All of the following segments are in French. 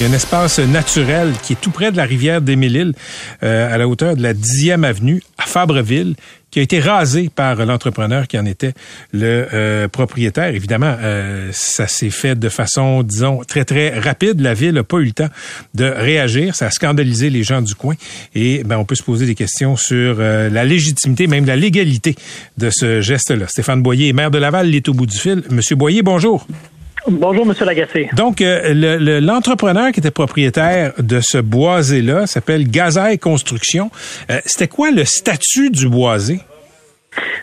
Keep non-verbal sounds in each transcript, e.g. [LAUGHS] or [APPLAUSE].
Il y a un espace naturel qui est tout près de la rivière des Mille-Îles, euh, à la hauteur de la 10e avenue, à Fabreville, qui a été rasé par l'entrepreneur qui en était le euh, propriétaire. Évidemment, euh, ça s'est fait de façon, disons, très, très rapide. La ville n'a pas eu le temps de réagir. Ça a scandalisé les gens du coin. Et ben, on peut se poser des questions sur la légitimité, même la légalité de ce geste-là. Stéphane Boyer, maire de Laval, il est au bout du fil. Monsieur Boyer, bonjour. Bonjour, Monsieur Lagacé. Donc, euh, l'entrepreneur qui était propriétaire de ce boisé-là s'appelle Gazaille Construction. Euh, C'était quoi le statut du boisé?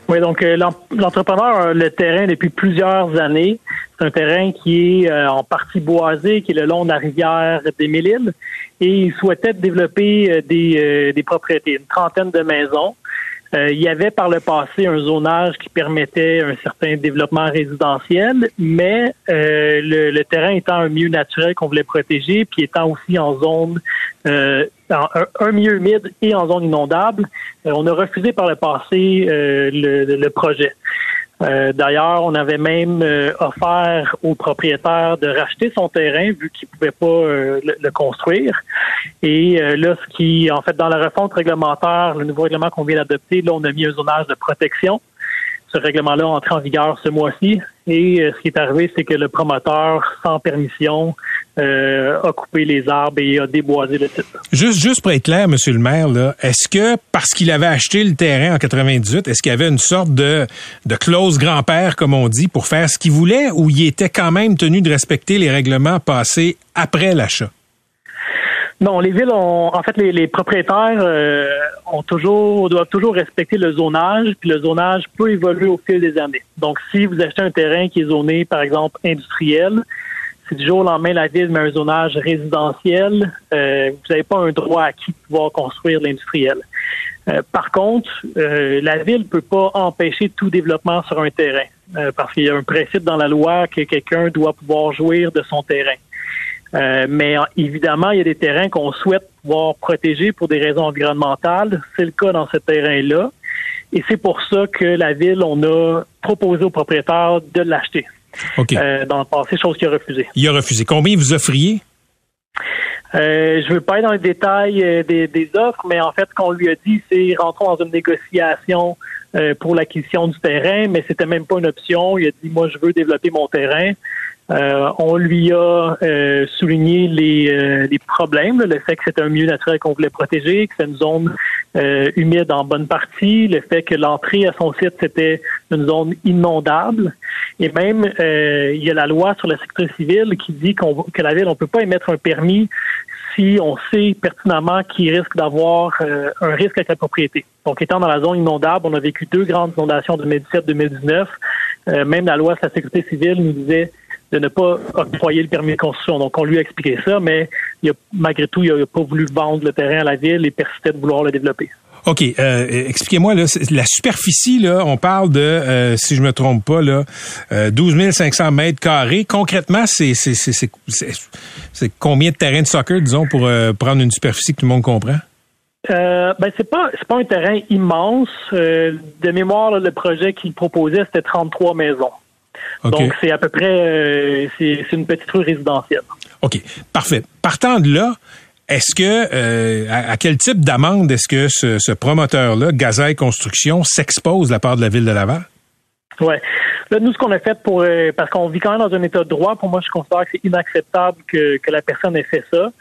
Oui, donc euh, l'entrepreneur a le terrain depuis plusieurs années. C'est un terrain qui est euh, en partie boisé, qui est le long de la rivière des Mille-Îles, et il souhaitait développer des, des propriétés, une trentaine de maisons. Euh, il y avait par le passé un zonage qui permettait un certain développement résidentiel, mais euh, le, terrain étant un milieu naturel qu'on voulait protéger, puis étant aussi en zone euh, un, milieu humide et en zone inondable, on a refusé par le passé le, projet. Euh, d'ailleurs, on avait même euh, offert au propriétaire de racheter son terrain vu qu'il pouvait pas euh, le, construire. Et là, ce qui, en fait, dans la refonte réglementaire, le nouveau règlement qu'on vient d'adopter, là, on a mis un zonage de protection. Ce règlement-là entré en vigueur ce mois-ci. Et ce qui est arrivé, c'est que le promoteur, sans permission, euh, a coupé les arbres et a déboisé le site. Juste, juste pour être clair, Monsieur le maire, est-ce que parce qu'il avait acheté le terrain en 98, est-ce qu'il y avait une sorte de, de clause grand-père, comme on dit, pour faire ce qu'il voulait, ou il était quand même tenu de respecter les règlements passés après l'achat? Non, les villes ont, en fait, les, propriétaires euh, ont toujours doivent toujours respecter le zonage, puis le zonage peut évoluer au fil des années. Donc, si vous achetez un terrain qui est zoné, par exemple, industriel, du jour au lendemain la ville met un zonage résidentiel, euh, vous n'avez pas un droit acquis de pouvoir construire l'industriel. Euh, par contre, euh, la ville ne peut pas empêcher tout développement sur un terrain parce qu'il y a un principe dans la loi que quelqu'un doit pouvoir jouir de son terrain. mais évidemment, il y a des terrains qu'on souhaite pouvoir protéger pour des raisons environnementales. C'est le cas dans ce terrain-là. Et c'est pour ça que la ville, on a proposé aux propriétaires de l'acheter. Euh, dans le passé, chose qu'il a refusé. Il a refusé. Combien vous offriez? Euh, je ne veux pas être dans les détails euh, des, offres, mais en fait, ce qu'on lui a dit, c'est rentrons dans une négociation pour l'acquisition du terrain, mais c'était même pas une option. Il a dit, moi, je veux développer mon terrain. Euh, on lui a euh, souligné euh, les, problèmes, le fait que c'est un milieu naturel qu'on voulait protéger, que c'est une zone humide en bonne partie, le fait que l'entrée à son site c'était une zone inondable, et même il y a la loi sur la sécurité civile qui dit qu'on, que la ville on peut pas émettre un permis si on sait pertinemment qu'il risque d'avoir un risque avec la propriété. Donc, étant dans la zone inondable, on a vécu deux grandes inondations de 2017-2019. même la loi sur la sécurité civile nous disait de ne pas octroyer le permis de construction. Donc, on lui a expliqué ça, mais il a, malgré tout, il n'a pas voulu vendre le terrain à la ville et persistait de vouloir le développer. OK. Euh, expliquez-moi, là, la superficie, là, on parle de, euh, si je me trompe pas, là, 12 500 mètres carrés. Concrètement, c'est, c'est, c'est, combien de terrains de soccer, disons, pour euh, prendre une superficie que tout le monde comprend? Euh, ben c'est pas c'est pas un terrain immense. de mémoire, le projet qu'il proposait c'était 33 maisons. Donc, c'est à peu près, euh, c'est une petite rue résidentielle. OK, parfait. Partant de là, est-ce que, euh, à, quel type d'amende est-ce que ce, promoteur-là, Gazaille Construction, s'expose de la part de la ville de Laval? Oui. Là, nous, ce qu'on a fait pour, euh, parce qu'on vit quand même dans un état de droit, pour moi, je considère que c'est inacceptable que, que la personne ait fait ça.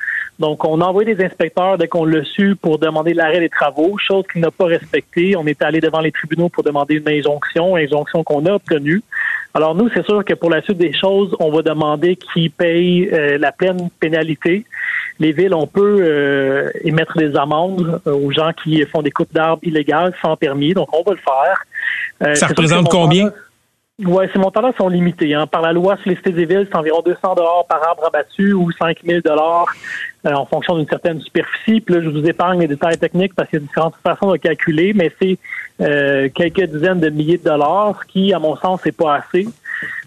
Donc, on a envoyé des inspecteurs dès qu'on l'a su pour demander l'arrêt des travaux, chose qu'il n'a pas respectée. On est allé devant les tribunaux pour demander une injonction, injonction qu'on a obtenue. Alors, nous, c'est sûr que pour la suite des choses, on va demander qui paye euh, la pleine pénalité. Les villes, on peut euh, émettre des amendes euh, aux gens qui font des coupes d'arbres illégales sans permis. Donc, on va le faire. Ça représente combien? Oui, ces montants-là sont limités. Hein. Par la loi sur les cités des villes, c'est environ 200 dollars par arbre abattu ou 5 000 dollars euh, en fonction d'une certaine superficie. Puis là, je vous épargne les détails techniques parce qu'il y a différentes façons de calculer, mais c'est euh, quelques dizaines de milliers de dollars, ce qui, à mon sens, n'est pas assez.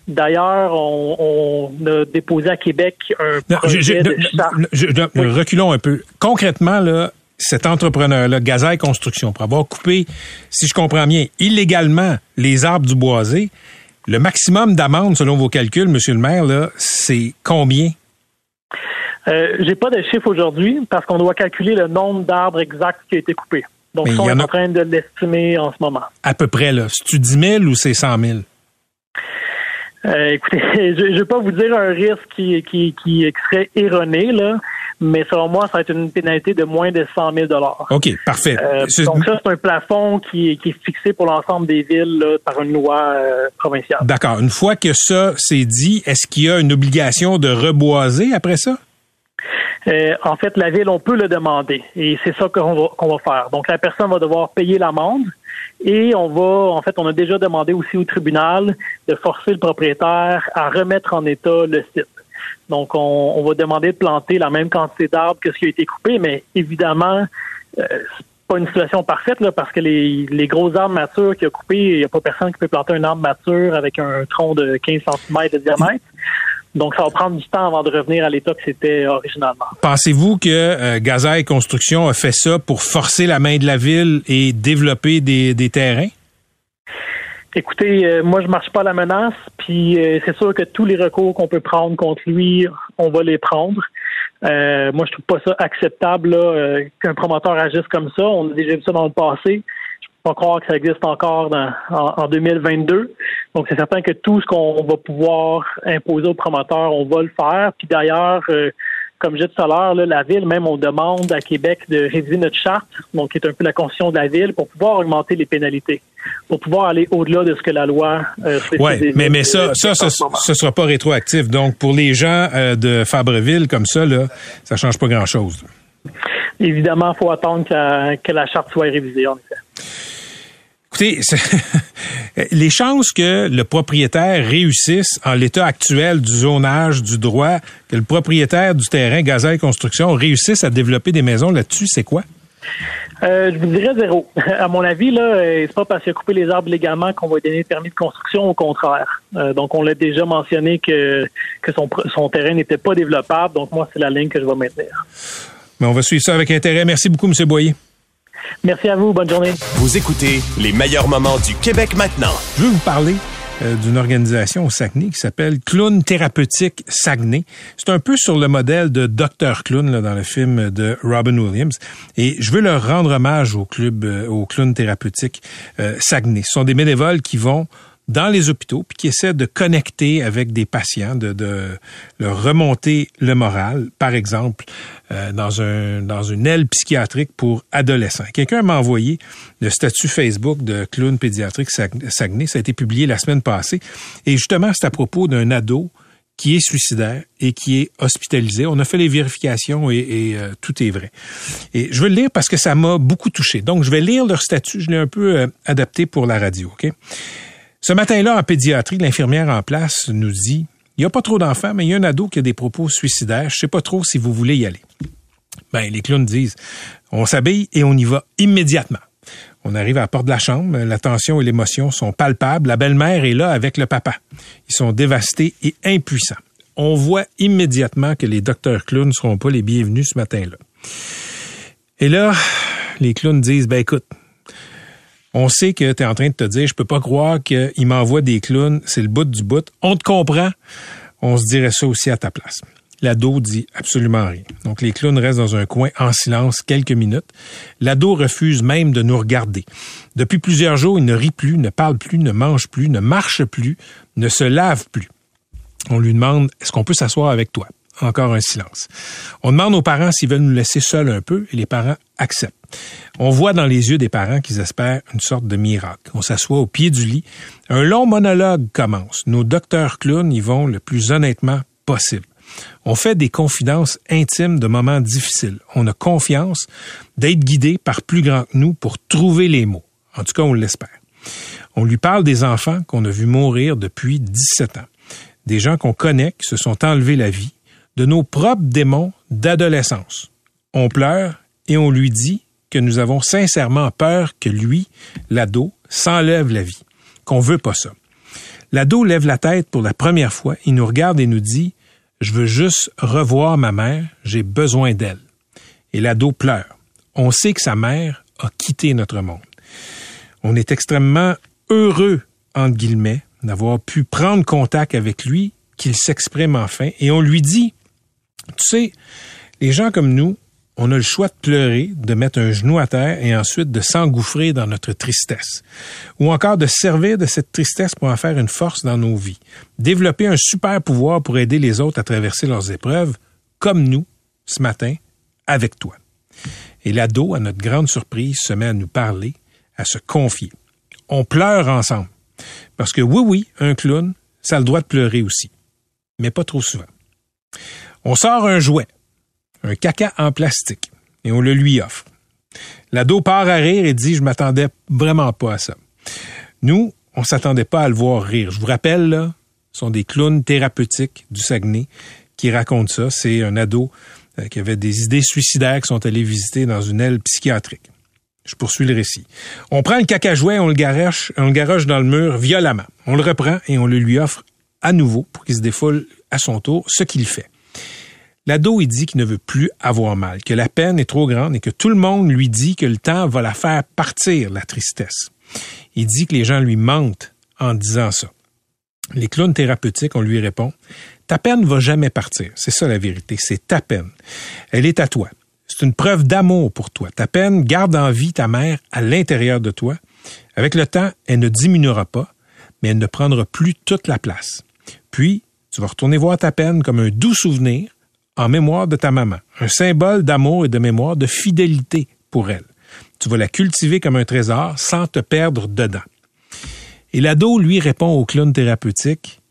D'ailleurs, on, a déposé à Québec un projet de Reculons un peu. Concrètement, là, cet entrepreneur-là, Gazaille Construction, pour avoir coupé, si je comprends bien, illégalement les arbres du boisé, le maximum d'amende, selon vos calculs, Monsieur le maire, c'est combien? Euh, J'ai pas de chiffre aujourd'hui parce qu'on doit calculer le nombre d'arbres exacts qui a été coupé. Donc, on est en train de l'estimer en ce moment. À peu près, là. C'est-tu 10 000 ou c'est 100 000? Euh, écoutez, [LAUGHS] je ne vais pas vous dire un risque qui, qui, qui serait erroné, là, mais selon moi, ça va être une pénalité de moins de 100 000 OK, parfait. Euh, donc ça, c'est un plafond qui, qui, est fixé pour l'ensemble des villes là, par une loi euh, provinciale. D'accord. Une fois que ça c'est dit, est-ce qu'il y a une obligation de reboiser après ça? Euh, en fait, la ville, on peut le demander et c'est ça qu'on va, qu'on va faire. Donc, la personne va devoir payer l'amende et on va, en fait, on a déjà demandé aussi au tribunal de forcer le propriétaire à remettre en état le site. Donc, on, va demander de planter la même quantité d'arbres que ce qui a été coupé, mais évidemment, euh, pas une situation parfaite là, parce que les, gros arbres matures qu'il a coupés, il n'y a pas personne qui peut planter un arbre mature avec un tronc de 15 cm de diamètre. Donc, ça va prendre du temps avant de revenir à l'état que c'était originalement. Pensez-vous que euh, Gazaille Construction a fait ça pour forcer la main de la ville et développer des terrains? Écoutez, euh, moi je marche pas à la menace, puis euh, c'est sûr que tous les recours qu'on peut prendre contre lui, on va les prendre. Euh, moi, je trouve pas ça acceptable qu'un promoteur agisse comme ça. On a déjà vu ça dans le passé. Je peux pas croire que ça existe encore en, 2022. Donc, c'est certain que tout ce qu'on va pouvoir imposer aux promoteurs, on va le faire. Puis d'ailleurs, comme je disais tout à l'heure, la ville, même on demande à Québec de réviser notre charte, donc qui est un peu la constitution de la ville, pour pouvoir augmenter les pénalités, pour pouvoir aller au-delà de ce que la loi. Euh, oui, mais mais ça, ça, ce, ne sera pas rétroactif. Donc pour les gens euh, de Fabreville comme ça, là, ça change pas grand-chose. Évidemment, il faut attendre que, que la charte soit révisée, en effet. Écoutez, [LAUGHS] les chances que le propriétaire réussisse en l'état actuel du zonage, du droit, que le propriétaire du terrain Gazelle Construction réussisse à développer des maisons là-dessus, c'est quoi? Euh, je vous dirais zéro. [LAUGHS] À mon avis, là, euh, c'est pas parce qu'il a coupé les arbres légalement qu'on va lui donner le permis de construction, au contraire. Euh, donc, on l'a déjà mentionné que, que son, son terrain n'était pas développable. Donc, moi, c'est la ligne que je vais maintenir. Mais on va suivre ça avec intérêt. Merci beaucoup, M. Boyer. Merci à vous. Bonne journée. Vous écoutez les meilleurs moments du Québec maintenant. Je veux vous parler euh, d'une organisation au Saguenay qui s'appelle Clown Thérapeutique Saguenay. C'est un peu sur le modèle de Dr Clown là, dans le film de Robin Williams. Et je veux leur rendre hommage au club, euh, au Clown Thérapeutique euh, Saguenay. Ce sont des bénévoles qui vont dans les hôpitaux, puis qui essaient de connecter avec des patients, de, de leur remonter le moral, par exemple, euh, dans, un, dans une aile psychiatrique pour adolescents. Quelqu'un m'a envoyé le statut Facebook de clown pédiatrique Saguenay, ça a été publié la semaine passée, et justement, c'est à propos d'un ado qui est suicidaire et qui est hospitalisé. On a fait les vérifications et, et euh, tout est vrai. Et je veux le lire parce que ça m'a beaucoup touché. Donc, je vais lire leur statut. Je l'ai un peu euh, adapté pour la radio. OK? Ce matin-là, en pédiatrie, l'infirmière en place nous dit il n'y a pas trop d'enfants, mais il y a un ado qui a des propos suicidaires. Je sais pas trop si vous voulez y aller. Ben, les clowns disent on s'habille et on y va immédiatement. On arrive à la porte de la chambre, la tension et l'émotion sont palpables. La belle-mère est là avec le papa. Ils sont dévastés et impuissants. On voit immédiatement que les docteurs clowns ne seront pas les bienvenus ce matin-là. Et là, les clowns disent, ben écoute, on sait que tu es en train de te dire, je peux pas croire qu'il m'envoie des clowns, c'est le bout du bout. On te comprend. On se dirait ça aussi à ta place. L'ado dit absolument rien. Donc les clowns restent dans un coin en silence quelques minutes. L'ado refuse même de nous regarder. Depuis plusieurs jours, il ne rit plus, ne parle plus, ne mange plus, ne marche plus, ne se lave plus. On lui demande, est-ce qu'on peut s'asseoir avec toi? Encore un silence. On demande aux parents s'ils veulent nous laisser seuls un peu et les parents acceptent. On voit dans les yeux des parents qu'ils espèrent une sorte de miracle. On s'assoit au pied du lit. Un long monologue commence. Nos docteurs clowns y vont le plus honnêtement possible. On fait des confidences intimes de moments difficiles. On a confiance d'être guidé par plus grand que nous pour trouver les mots. En tout cas, on l'espère. On lui parle des enfants qu'on a vus mourir depuis 17 ans. Des gens qu'on connaît qui se sont enlevés la vie. De nos propres démons d'adolescence. On pleure et on lui dit que nous avons sincèrement peur que lui, l'ado, s'enlève la vie, qu'on veut pas ça. L'ado lève la tête pour la première fois, il nous regarde et nous dit Je veux juste revoir ma mère, j'ai besoin d'elle. Et l'ado pleure. on sait que sa mère a quitté notre monde. On est extrêmement heureux, entre guillemets, d'avoir pu prendre contact avec lui, qu'il s'exprime enfin, et on lui dit, tu sais, les gens comme nous, on a le choix de pleurer, de mettre un genou à terre et ensuite de s'engouffrer dans notre tristesse. Ou encore de servir de cette tristesse pour en faire une force dans nos vies. Développer un super pouvoir pour aider les autres à traverser leurs épreuves, comme nous, ce matin, avec toi. Et l'ado, à notre grande surprise, se met à nous parler, à se confier. On pleure ensemble. Parce que oui, oui, un clown, ça a le droit de pleurer aussi. Mais pas trop souvent. On sort un jouet un caca en plastique et on le lui offre. L'ado part à rire et dit, je m'attendais vraiment pas à ça. Nous, on s'attendait pas à le voir rire. Je vous rappelle, là, ce sont des clowns thérapeutiques du Saguenay qui racontent ça. C'est un ado euh, qui avait des idées suicidaires qui sont allés visiter dans une aile psychiatrique. Je poursuis le récit. On prend le caca jouet, on le garoche, on le garoche dans le mur violemment. On le reprend et on le lui offre à nouveau pour qu'il se défoule à son tour, ce qu'il fait. L'ado, il dit qu'il ne veut plus avoir mal, que la peine est trop grande et que tout le monde lui dit que le temps va la faire partir, la tristesse. Il dit que les gens lui mentent en disant ça. Les clowns thérapeutiques, on lui répond, ta peine va jamais partir. C'est ça la vérité, c'est ta peine. Elle est à toi. C'est une preuve d'amour pour toi. Ta peine garde en vie ta mère à l'intérieur de toi. Avec le temps, elle ne diminuera pas, mais elle ne prendra plus toute la place. Puis, tu vas retourner voir ta peine comme un doux souvenir en mémoire de ta maman, un symbole d'amour et de mémoire, de fidélité pour elle. Tu vas la cultiver comme un trésor sans te perdre dedans. Et l'ado, lui, répond au clown thérapeutique,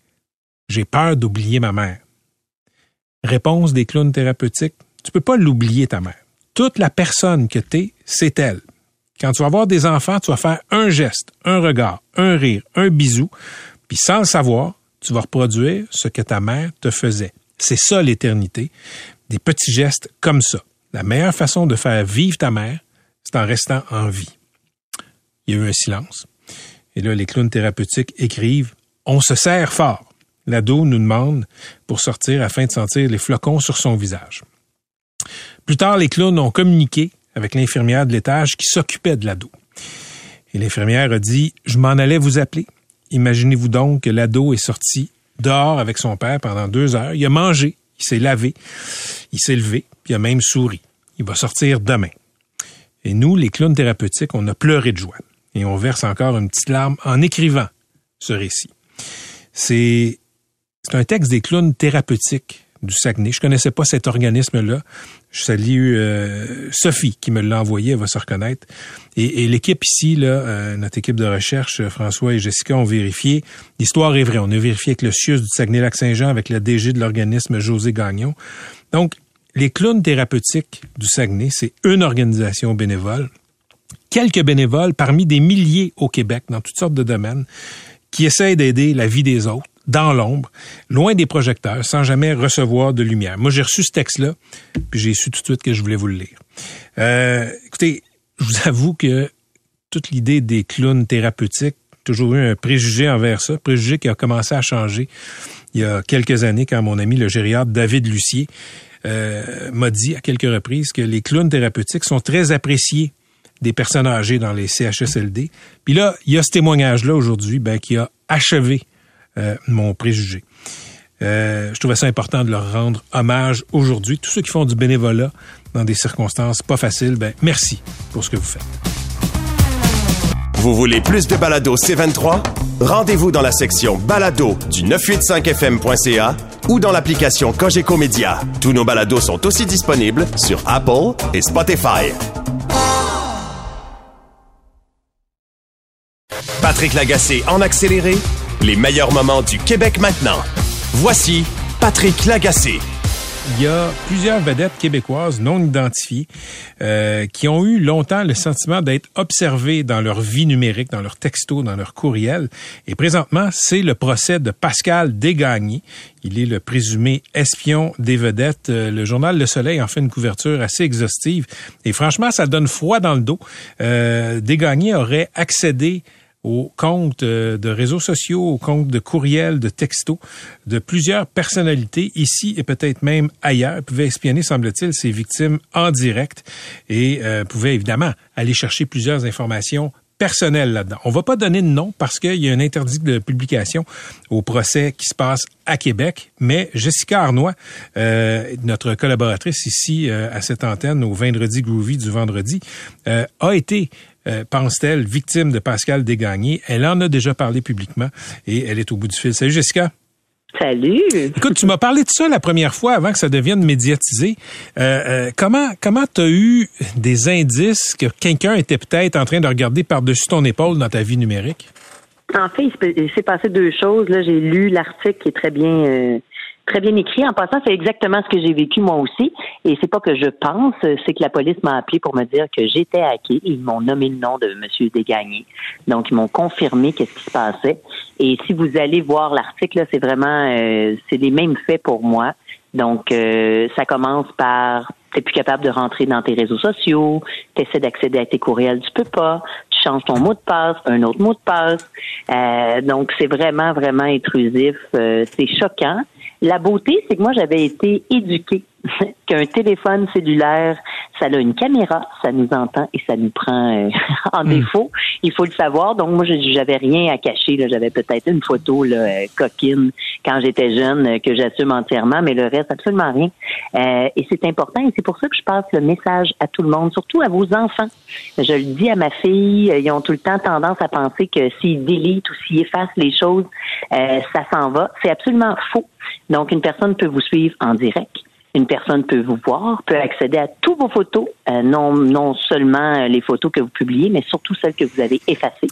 j'ai peur d'oublier ma mère. Réponse des clowns thérapeutiques, tu peux pas l'oublier ta mère. Toute la personne que tu es, c'est elle. Quand tu vas avoir des enfants, tu vas faire un geste, un regard, un rire, un bisou, puis sans le savoir, tu vas reproduire ce que ta mère te faisait. C'est ça l'éternité. Des petits gestes comme ça. La meilleure façon de faire vivre ta mère, c'est en restant en vie. Il y a eu un silence. Et là, les clowns thérapeutiques écrivent On se serre fort. L'ado nous demande pour sortir afin de sentir les flocons sur son visage. Plus tard, les clowns ont communiqué avec l'infirmière de l'étage qui s'occupait de l'ado. Et l'infirmière a dit Je m'en allais vous appeler. Imaginez-vous donc que l'ado est sorti dehors avec son père pendant deux heures. Il a mangé, il s'est lavé, il s'est levé, il a même souri. Il va sortir demain. Et nous, les clowns thérapeutiques, on a pleuré de joie. Et on verse encore une petite larme en écrivant ce récit. C'est, c'est un texte des clowns thérapeutiques du Saguenay. Je connaissais pas cet organisme-là. Je salue euh, Sophie qui me l'a envoyé, elle va se reconnaître. Et, l'équipe ici, là, euh, notre équipe de recherche, François et Jessica, ont vérifié. L'histoire est vraie. On a vérifié avec le CIUS du Saguenay-Lac-Saint-Jean, avec le DG de l'organisme José Gagnon. Donc, les clowns thérapeutiques du Saguenay, c'est une organisation bénévole. Quelques bénévoles parmi des milliers au Québec dans toutes sortes de domaines qui essayent d'aider la vie des autres dans l'ombre, loin des projecteurs, sans jamais recevoir de lumière. Moi, j'ai reçu ce texte-là, puis j'ai su tout de suite que je voulais vous le lire. Euh, écoutez, je vous avoue que toute l'idée des clowns thérapeutiques, toujours eu un préjugé envers ça, préjugé qui a commencé à changer il y a quelques années quand mon ami le gériatre David Lucier euh, m'a dit à quelques reprises que les clowns thérapeutiques sont très appréciés des personnes âgées dans les CHSLD. Puis là, il y a ce témoignage-là aujourd'hui ben, qui a achevé euh, mon préjugé. Euh, je trouvais ça important de leur rendre hommage aujourd'hui. Tous ceux qui font du bénévolat dans des circonstances pas faciles, ben merci pour ce que vous faites. Vous voulez plus de balado C23? Rendez-vous dans la section balado du 985fm.ca ou dans l'application Cogeco Média. Tous nos balados sont aussi disponibles sur Apple et Spotify. Patrick Lagacé en accéléré les meilleurs moments du Québec maintenant. Voici Patrick Lagacé. Il y a plusieurs vedettes québécoises non identifiées euh, qui ont eu longtemps le sentiment d'être observées dans leur vie numérique, dans leur texto, dans leur courriel. Et présentement, c'est le procès de Pascal Desgagnés. Il est le présumé espion des vedettes. Euh, le journal Le Soleil en fait une couverture assez exhaustive. Et franchement, ça donne froid dans le dos. Euh, aurait accédé aux comptes euh, de réseaux sociaux, aux comptes de courriels, de textos de plusieurs personnalités ici et peut-être même ailleurs. Pouvaient espionner, semble-t-il, ces victimes en direct et euh, pouvaient évidemment aller chercher plusieurs informations personnelles là-dedans. On va pas donner de nom parce qu'il y a un interdit de publication au procès qui se passe à Québec, mais Jessica Arnois, euh, notre collaboratrice ici euh, à cette antenne au vendredi groovy du vendredi, euh, a été euh, pense-t-elle, victime de Pascal Desgagnés? Elle en a déjà parlé publiquement et elle est au bout du fil. Salut Jessica. Salut. Écoute, tu m'as parlé de ça la première fois avant que ça devienne médiatisé. Euh, euh, comment comment t'as eu des indices que quelqu'un était peut-être en train de regarder par-dessus ton épaule dans ta vie numérique? En fait, il s'est passé deux choses. Là, j'ai lu l'article qui est très bien très bien écrit. En passant, c'est exactement ce que j'ai vécu moi aussi. Et c'est pas que je pense, c'est que la police m'a appelé pour me dire que j'étais hacké. Ils m'ont nommé le nom de M. Desgagnés. Donc, ils m'ont confirmé qu'est-ce qui se passait. Et si vous allez voir l'article, c'est vraiment, euh, c'est les mêmes faits pour moi. Donc, euh, ça commence par t'es plus capable de rentrer dans tes réseaux sociaux, tu essaies d'accéder à tes courriels, tu peux pas, tu changes ton mot de passe, un autre mot de passe. Euh, donc, c'est vraiment, vraiment intrusif. c'est choquant. La beauté, c'est que moi, j'avais été éduquée [LAUGHS] qu'un téléphone cellulaire, ça a une caméra, ça nous entend et ça nous prend euh, [LAUGHS] en hmm. défaut. Il faut le savoir. Donc moi, j'avais rien à cacher. J'avais peut-être une photo là, euh, coquine quand j'étais jeune euh, que j'assume entièrement, mais le reste absolument rien. et c'est important et c'est pour ça que je passe le message à tout le monde, surtout à vos enfants. Je le dis à ma fille, ils ont tout le temps tendance à penser que s'ils délitent ou s'ils effacent les choses, ça s'en va. C'est absolument faux. Donc une personne peut vous suivre en direct une personne peut vous voir, peut accéder à tous vos photos, euh, non, non seulement les photos que vous publiez, mais surtout celles que vous avez effacées,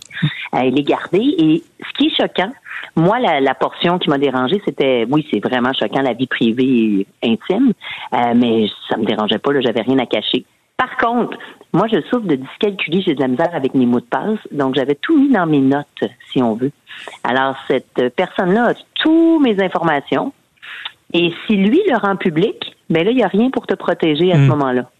euh, les garder. Et ce qui est choquant, moi, la, la portion qui m'a dérangé, c'était, oui, c'est vraiment choquant, la vie privée intime, euh, mais ça me dérangeait pas, j'avais rien à cacher. Par contre, moi, je souffre de dyscalculie, j'ai de la misère avec mes mots de passe, donc j'avais tout mis dans mes notes, si on veut. Alors, cette personne-là a toutes mes informations, et si lui le rend public, ben là, il n'y a rien pour te protéger à ce hmm. moment-là.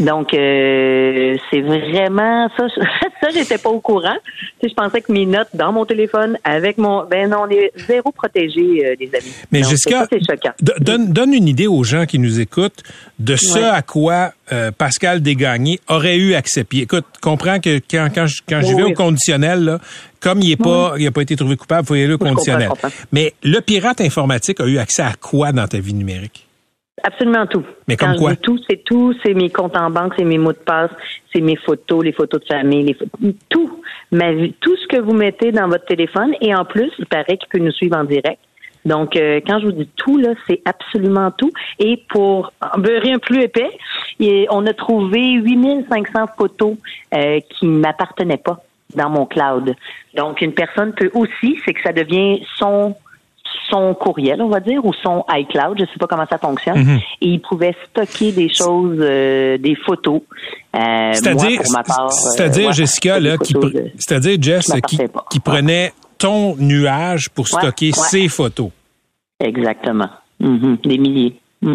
Donc, euh, c'est vraiment ça. [LAUGHS] Ça, j'étais pas au courant. je pensais que mes notes dans mon téléphone avec mon, ben non, on est zéro protégé, euh, les amis. Mais jusqu'à donne, donne une idée aux gens qui nous écoutent de ce à quoi euh, Pascal Desgagnés aurait eu accès. Puis, écoute, comprends que quand quand je, quand vais au conditionnel là, comme il est pas, il a pas été trouvé coupable, il faut y aller au conditionnel. Mais le pirate informatique a eu accès à quoi dans ta vie numérique? Absolument tout. Mais comme quoi? tout, c'est tout. C'est mes comptes en banque, c'est mes mots de passe, c'est mes photos, les photos de famille, les tout. Ma vie, tout ce que vous mettez dans votre téléphone. Et en plus, il paraît qu'il peut nous suivre en direct. Donc, euh, quand je vous dis tout, là, c'est absolument tout. Et pour beurrer un plus épais, on a trouvé 8500 photos euh, qui ne m'appartenaient pas dans mon cloud. Donc, une personne peut aussi, c'est que ça devient son son courriel, on va dire, ou son iCloud, je sais pas comment ça fonctionne, mhm. et il pouvait stocker des choses, euh, des photos. Euh, c'est-à-dire, euh, Jessica là, qui, c'est-à-dire Jess qui, qui prenait ton nuage pour stocker ses photos. Exactement, mhm. des milliers. Mm.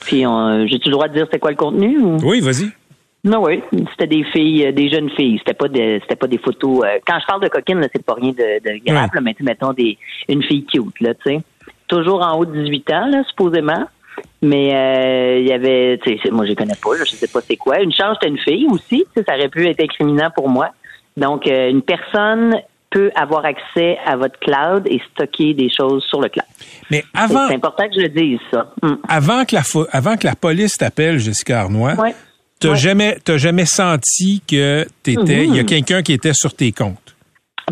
Puis, j'ai-tu le droit de dire c'est quoi le contenu? Oui, vas-y. Non, oui, c'était des filles, euh, des jeunes filles. C'était pas des, c'était pas des photos. Euh, quand je parle de coquine, c'est pas rien de, de grave, mais mettons des, une fille cute, là, tu sais. Toujours en haut de 18 ans, là, supposément. Mais euh, il y avait, tu sais, moi je connais pas, là, je sais pas c'est quoi. Une chance, c'était une fille aussi, ça aurait pu être incriminant pour moi. Donc, une personne peut avoir accès à votre cloud et stocker des choses sur le cloud. Mais avant, c'est important que je le dise ça. Mm. Avant que la avant que la police t'appelle, Jessica Arnois, T'as jamais, t'as jamais senti que t'étais, il y a mhm. quelqu'un qui était sur tes comptes?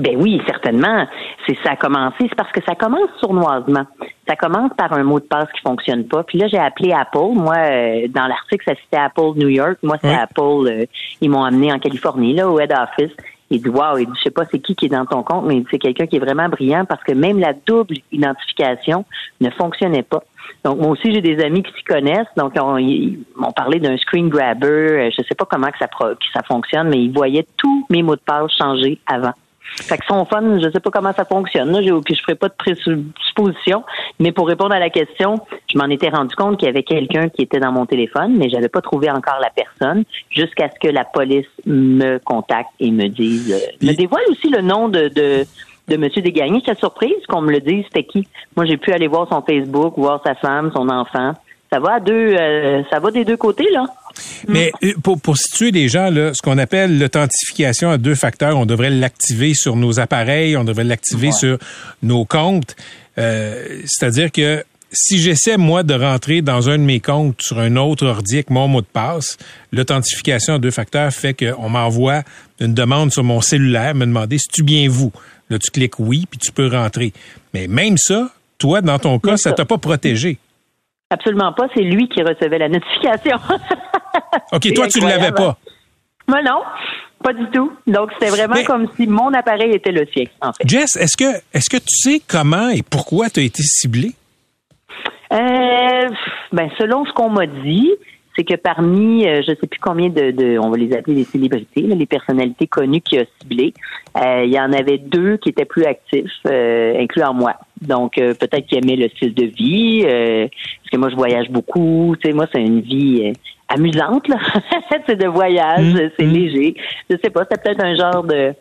Ben oui, certainement. C'est ça a commencé, c'est parce que ça commence sournoisement. Ça commence par un mot de passe qui fonctionne pas. Puis là, j'ai appelé Apple. Moi, euh, dans l'article, ça citait Apple New York. Moi, c'est Apple. Euh, ils m'ont amené en Californie, là, au head office. Il dit Wow, il dit, je sais pas c'est qui qui est dans ton compte, mais c'est quelqu'un qui est vraiment brillant parce que même la double identification ne fonctionnait pas. Donc moi aussi j'ai des amis qui s'y connaissent, donc ils m'ont parlé d'un screen grabber, euh, je sais pas comment que ça que ça fonctionne, mais ils voyaient tous mes mots de passe changer avant. Fait que son fun, je sais pas comment ça fonctionne. Là, je ferai pas de présupposition, mais pour répondre à la question, je m'en étais rendu compte qu'il y avait quelqu'un qui était dans mon téléphone, mais j'avais pas trouvé encore la personne jusqu'à ce que la police me contacte et me dise, euh, me dévoile aussi le nom de, de de M. Desgagnés. J'étais surprise qu'on me le dise, c'était qui. Moi, j'ai pu aller voir son Facebook, voir sa femme, son enfant. Ça va à deux, euh, ça va des deux côtés, là. Mais euh, pour, pour situer les gens, là, ce qu'on appelle l'authentification à deux facteurs, on devrait l'activer sur nos appareils, on devrait l'activer sur nos comptes. Euh, C'est-à-dire que si j'essaie, moi, de rentrer dans un de mes comptes sur un autre ordi avec mon mot de passe, l'authentification à deux facteurs fait qu'on m'envoie une demande sur mon cellulaire, me demander si tu bien vous? Là, tu cliques oui, puis tu peux rentrer. Mais même ça, toi, dans ton cas, ça t'a pas protégé. Absolument pas. C'est lui qui recevait la notification. [LAUGHS] OK, toi, tu ne l'avais pas. Moi, non. Pas du tout. Donc, c'était vraiment comme si mon appareil était le sien, en fait. Jess, est-ce que, est-ce que tu sais comment et pourquoi tu as été ciblé? Euh, ben, selon ce qu'on m'a dit, c'est que parmi, euh, je ne sais plus combien de, on va les appeler les célébrités, les personnalités connues qui a ciblé, euh, il y en avait deux qui étaient plus actifs, euh, incluant moi. Donc peut-être qu'ils aimaient le style de vie, parce que moi je voyage beaucoup. Tu sais, moi c'est une vie amusante là. [LAUGHS] c'est de voyage, mmh. c'est léger. Je sais pas, c'est peut-être un genre de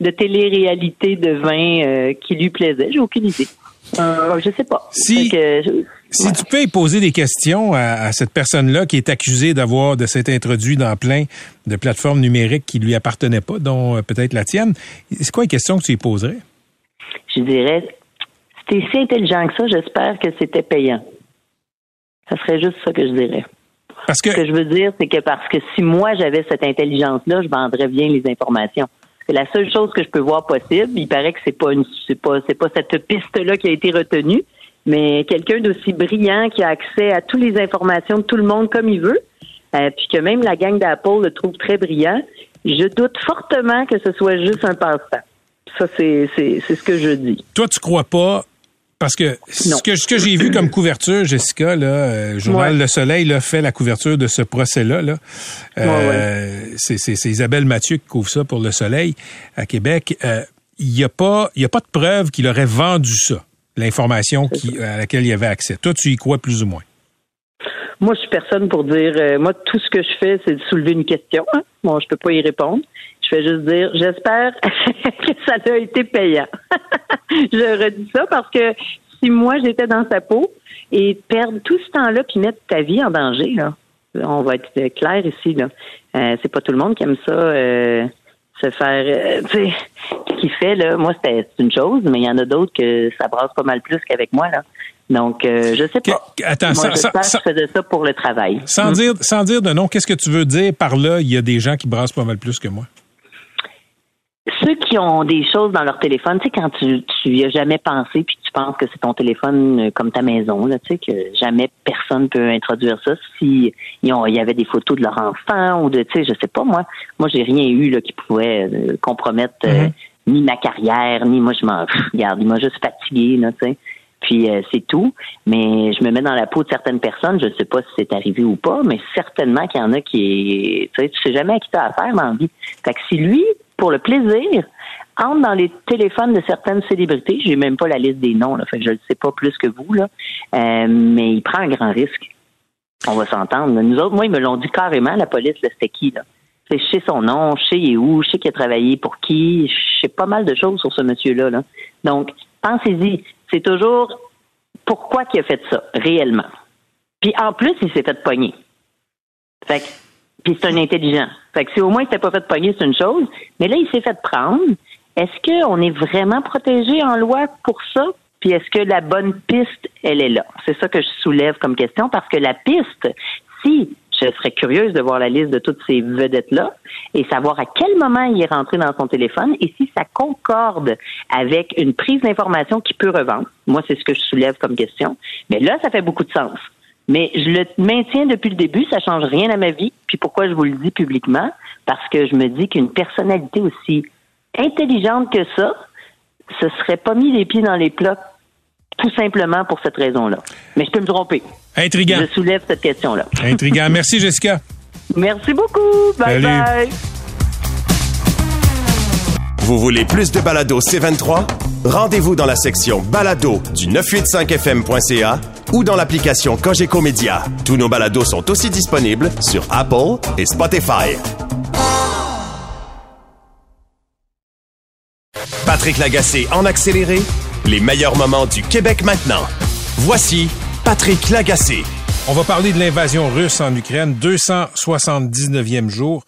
de télé-réalité de vin qui lui plaisait. J'ai aucune idée. Euh, je sais pas. Si, si tu peux poser des questions à, cette personne-là qui est accusée d'avoir de s'être introduit dans plein de plateformes numériques qui lui appartenaient pas, dont euh, peut-être la tienne, c'est quoi les questions que tu lui poserais? Je dirais, si es si intelligent que ça, j'espère que c'était payant. Ça serait juste ça que je dirais. Parce que... Ce que je veux dire, c'est que parce que si moi j'avais cette intelligence-là, je vendrais bien les informations. C'est la seule chose que je peux voir possible. Il paraît que c'est pas une, c'est pas, c'est pas cette piste-là qui a été retenue mais quelqu'un d'aussi brillant qui a accès à toutes les informations de tout le monde comme il veut, euh, puis que même la gang d'Apple le trouve très brillant, je doute fortement que ce soit juste un passe-temps. Ça, c'est, c'est, c'est ce que je dis. Toi, tu crois pas parce que ce que, ce que j'ai vu comme couverture, Jessica, là, euh, Journal Le Soleil là, fait la couverture de ce procès-là. Là. Euh, c'est, Isabelle Mathieu qui couvre ça pour Le Soleil à Québec. Il euh, n'y a, pas, y a pas de preuve qu'il aurait vendu ça l'information à laquelle il avait accès. Toi, tu y crois plus ou moins? Moi, je suis personne pour dire. Euh, moi, tout ce que je fais, c'est de soulever une question. Hein. Bon, je peux pas y répondre. Je vais juste dire, j'espère [LAUGHS] que ça a été payant. [LAUGHS] je redis ça parce que si moi j'étais dans sa peau et perdre tout ce temps-là puis mettre ta vie en danger, là, on va être clair ici. Là, euh, c'est pas tout le monde qui aime ça. Euh, se faire, euh, tu sais, qui fait là. Moi, c'était une chose, mais il y en a d'autres que ça brasse pas mal plus qu'avec moi là. Donc, euh, je sais pas. Attends, moi, sans, je, faisais ça pour le travail. Sans dire, sans dire de nom, qu'est-ce que tu veux dire par là? Il y a des gens qui brassent pas mal plus que moi ceux qui ont des choses dans leur téléphone, tu sais, quand tu, tu y as jamais pensé, puis tu penses que c'est ton téléphone euh, comme ta maison, là, tu sais, que jamais personne peut introduire ça. Si il y avait des photos de leur enfant ou de, tu sais, je sais pas moi, moi j'ai rien eu là qui pouvait euh, compromettre euh, mm-hmm. ni ma carrière, ni moi je m'en, regarde, il m'a juste fatigué, là, tu sais. Puis c'est tout. Mais je me mets dans la peau de certaines personnes. Je ne sais pas si c'est arrivé ou pas, mais certainement qu'il y en a qui, tu sais, tu sais jamais à qui t'as affaire dans la vie. Fait que si lui, pour le plaisir, entre dans les téléphones de certaines célébrités. J'ai même pas la liste des noms, là, fait que je ne sais pas plus que vous, là. Euh, mais il prend un grand risque. On va s'entendre. Nous autres, moi, ils me l'ont dit carrément, la police, c'était qui, là? C'est chez son nom, chez où, chez qui a travaillé pour qui. Je sais pas mal de choses sur ce monsieur-là. Là. Donc, pensez-y. C'est toujours pourquoi il a fait ça, réellement. Puis en plus, il s'est fait pogner. Fait que puis c'est un intelligent. Fait que si au moins il s'est pas fait pogner, c'est une chose. Mais là, il s'est fait prendre. Est-ce qu'on est vraiment protégé en loi pour ça? Puis est-ce que la bonne piste, elle est là? C'est ça que je soulève comme question parce que la piste, si je serais curieuse de voir la liste de toutes ces vedettes-là et savoir à quel moment il est rentré dans son téléphone et si ça concorde avec une prise d'information qui peut revendre. Moi, c'est ce que je soulève comme question. Mais là, ça fait beaucoup de sens. Mais je le maintiens depuis le début, ça change rien à ma vie. Puis pourquoi je vous le dis publiquement? Parce que je me dis qu'une personnalité aussi intelligente que ça, ce serait pas mis les pieds dans les plats tout simplement pour cette raison-là. Mais je peux me tromper. Intriguant. Je soulève cette question-là. Intriguant. Merci, Jessica. [LAUGHS] Merci beaucoup. Bye bye. Vous voulez plus de balado C23? Rendez-vous dans la section balado du 985fm.ca ou dans l'application Cogeco Média. Tous nos balados sont aussi disponibles sur Apple et Spotify. Patrick Lagacé en accéléré, les meilleurs moments du Québec maintenant. Voici Patrick Lagacé. On va parler de l'invasion russe en Ukraine, 279e jour.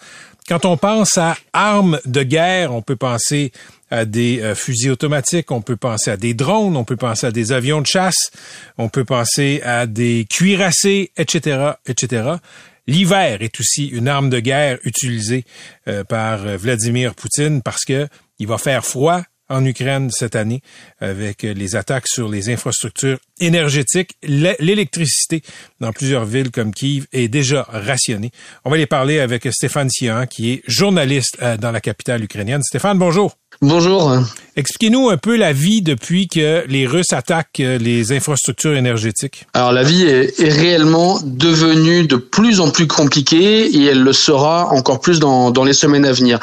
Quand on pense à armes de guerre, on peut penser à des euh, fusils automatiques, on peut penser à des drones, on peut penser à des avions de chasse, on peut penser à des cuirassés, etc., etc. L'hiver est aussi une arme de guerre utilisée euh, par euh, Vladimir Poutine parce que il va faire froid en Ukraine cette année avec les attaques sur les infrastructures énergétiques. L'électricité dans plusieurs villes comme Kiev est déjà rationnée. On va les parler avec Stéphane Sian, qui est journaliste dans la capitale ukrainienne. Stéphane, bonjour. Bonjour. Expliquez-nous un peu la vie depuis que les Russes attaquent euh, les infrastructures énergétiques. Alors la vie est, est réellement devenue de plus en plus compliquée et elle le sera encore plus dans, dans les semaines à venir.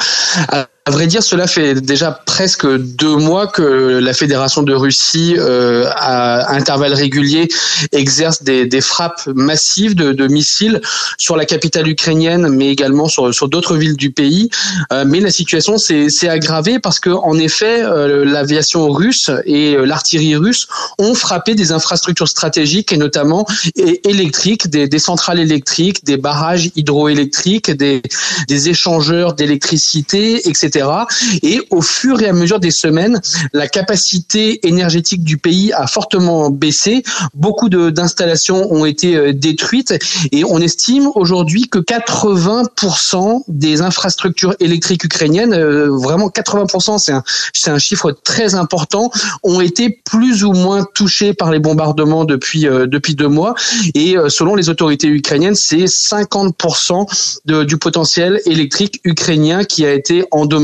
À vrai dire, cela fait déjà presque deux mois que la Fédération de Russie, euh, à intervalles réguliers, exerce des, des frappes massives de, de, missiles sur la capitale ukrainienne, mais également sur, sur d'autres villes du pays. Euh, mais la situation s'est aggravée parce que, en effet, euh, l'aviation russe et euh, l'artillerie russe ont frappé des infrastructures stratégiques et notamment électriques, des, des centrales électriques, des barrages hydroélectriques, des, des échangeurs d'électricité, etc et au fur et à mesure des semaines, la capacité énergétique du pays a fortement baissé. Beaucoup d'installations ont été euh, détruites et on estime aujourd'hui que 80% des infrastructures électriques ukrainiennes, euh, vraiment 80%, c'est un, un chiffre très important, ont été plus ou moins touchés par les bombardements depuis, euh, depuis deux mois. Et selon les autorités ukrainiennes, c'est 50% de, du potentiel électrique ukrainien qui a été endommagé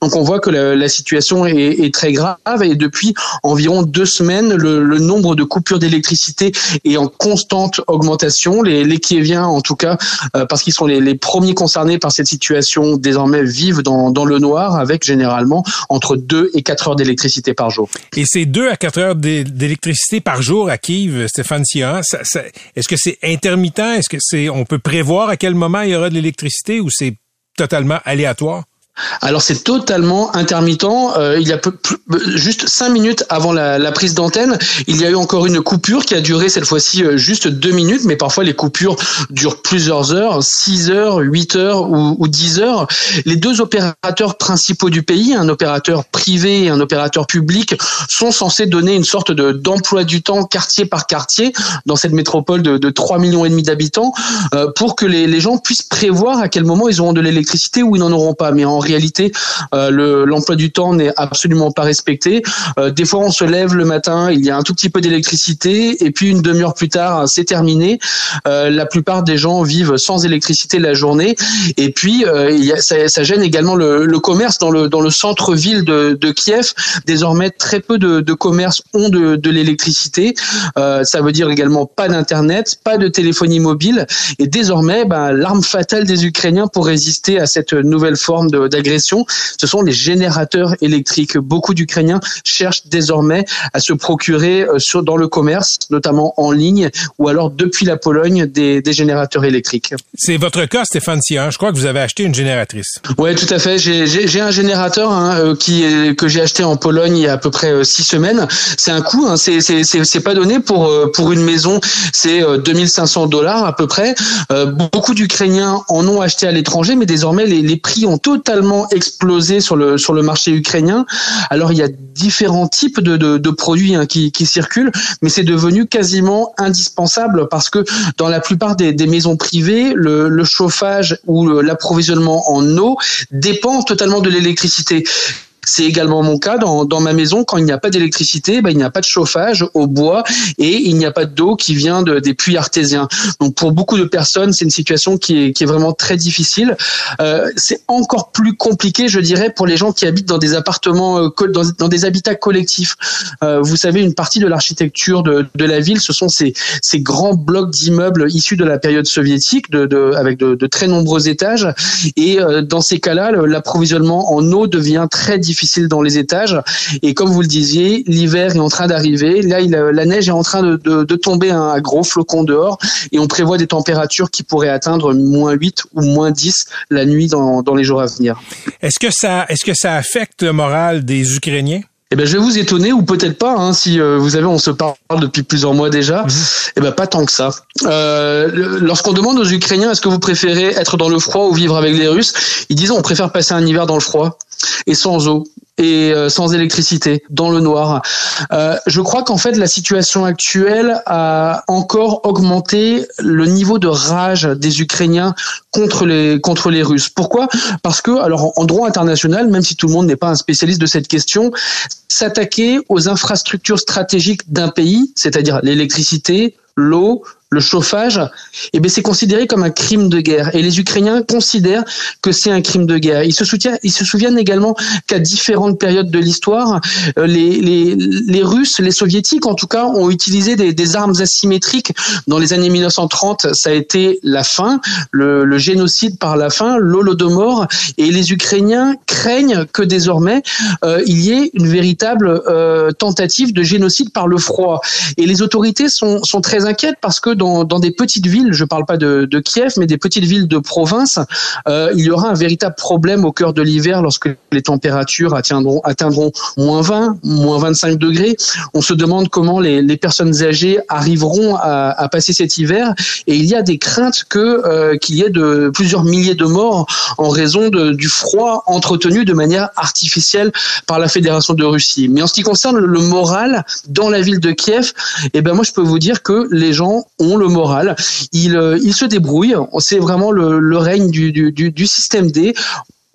donc on voit que la, situation est, très grave et depuis environ deux semaines, le, nombre de coupures d'électricité est en constante augmentation. Les, Kieviens, en tout cas, euh, parce qu'ils sont les, premiers concernés par cette situation, désormais vivent dans, le noir avec généralement entre 2 et 4 heures d'électricité par jour. Et ces 2 à 4 heures d'électricité par jour à Kiev, Stéphane Sion, est-ce que c'est intermittent? Est-ce que c'est on peut prévoir à quel moment il y aura de l'électricité ou c'est totalement aléatoire? Alors c'est totalement intermittent. Euh, il y a peu, juste cinq minutes avant la, la prise d'antenne, il y a eu encore une coupure qui a duré cette fois-ci euh, juste deux minutes, mais parfois les coupures durent plusieurs heures, 6 heures, 8 heures ou, ou 10 heures. Les deux opérateurs principaux du pays, un opérateur privé et un opérateur public, sont censés donner une sorte de d'emploi du temps quartier par quartier dans cette métropole de, de 3 millions et demi d'habitants euh, pour que les, les gens puissent prévoir à quel moment ils auront de l'électricité ou ils n'en auront pas. Mais réalité, euh, l'emploi du temps n'est absolument pas respecté. Euh, des fois, on se lève le matin, il y a un tout petit peu d'électricité, et puis une demi-heure plus tard, c'est terminé. Euh, la plupart des gens vivent sans électricité la journée, et puis il y a, ça, ça, gêne également le, le, commerce dans le dans le centre-ville de, de, Kiev. Désormais, très peu de, de commerces ont de, de l'électricité. ça veut dire également pas d'internet, pas de téléphonie mobile, et désormais, ben, l'arme fatale des Ukrainiens pour résister à cette nouvelle forme de d'agression, ce sont les générateurs électriques. Beaucoup d'Ukrainiens cherchent désormais à se procurer euh, sur, dans le commerce, notamment en ligne, ou alors depuis la Pologne, des, des générateurs électriques. C'est votre cas, Stéphane Sion. Je crois que vous avez acheté une génératrice. Oui, tout à fait. J'ai un générateur hein, euh, qui que j'ai acheté en Pologne il y a à peu près euh, six semaines. C'est un coût. Hein, c'est pas donné pour pour une maison. C'est 2500 dollars à peu près. beaucoup d'Ukrainiens en ont acheté à l'étranger, mais désormais les, les prix ont totalement explosé sur le marché ukrainien. Alors il y a différents types de, produits hein, qui, circulent, mais c'est devenu quasiment indispensable parce que dans la plupart des, maisons privées, le chauffage ou l'approvisionnement en eau dépend totalement de l'électricité. C'est également mon cas dans, dans ma maison. Quand il n'y a pas d'électricité, ben, il n'y a pas de chauffage au bois et il n'y a pas d'eau qui vient de, des puits artésiens. Donc pour beaucoup de personnes, c'est une situation qui est, qui est vraiment très difficile. Euh, c'est encore plus compliqué, je dirais, pour les gens qui habitent dans des appartements, euh, dans, des habitats collectifs. Euh, vous savez, une partie de l'architecture de, de la ville, ce sont ces, ces grands blocs d'immeubles issus de la période soviétique, de, de avec de, de, très nombreux étages. Et euh, dans ces cas-là, l'approvisionnement en eau devient très difficile difficile dans les étages. Et comme vous le disiez, l'hiver est en train d'arriver. Là, il, la neige est en train de, de, de tomber un gros flocon dehors et on prévoit des températures qui pourraient atteindre moins 8 ou moins 10 la nuit dans, dans les jours à venir. Est-ce que ça, est-ce que ça affecte le moral des Ukrainiens? Eh ben, je vais vous étonner ou peut-être pas. Hein, si euh, vous savez, on se parle depuis plusieurs mois déjà. Mhm. Eh ben, pas tant que ça. Euh, Lorsqu'on demande aux Ukrainiens, est-ce que vous préférez être dans le froid ou vivre avec les Russes, ils disent on préfère passer un hiver dans le froid et sans eau et euh, sans électricité, dans le noir. Euh, je crois qu'en fait la situation actuelle a encore augmenté le niveau de rage des Ukrainiens contre les contre les Russes. Pourquoi? Parce que alors en droit international, même si tout le monde n'est pas un spécialiste de cette question, s'attaquer aux infrastructures stratégiques d'un pays, c'est-à-dire l'électricité, l'eau, le chauffage, eh bien c'est considéré comme un crime de guerre. Et les Ukrainiens considèrent que c'est un crime de guerre. Ils se, soutiennent, ils se souviennent également qu'à différentes périodes de l'histoire, euh, les, Russes, les Soviétiques en tout cas, ont utilisé des, armes asymétriques. Dans les années 1930, ça a été la faim, le, génocide par la faim, l'holodomor. Et les Ukrainiens craignent que désormais, euh, il y ait une véritable euh, tentative de génocide par le froid. Et les autorités sont très inquiètes parce que dans, des petites villes, je ne parle pas de, Kiev, mais des petites villes de province, euh, il y aura un véritable problème au cœur de l'hiver lorsque les températures atteindront, moins 20, moins 25 degrés. On se demande comment les, personnes âgées arriveront à, passer cet hiver. Et il y a des craintes euh, qu'il y ait de plusieurs milliers de morts en raison du froid entretenu de manière artificielle par la Fédération de Russie. Mais en ce qui concerne le moral dans la ville de Kiev, eh ben moi je peux vous dire que les gens ont le moral, euh, ils se débrouillent. C'est vraiment le, règne du, système D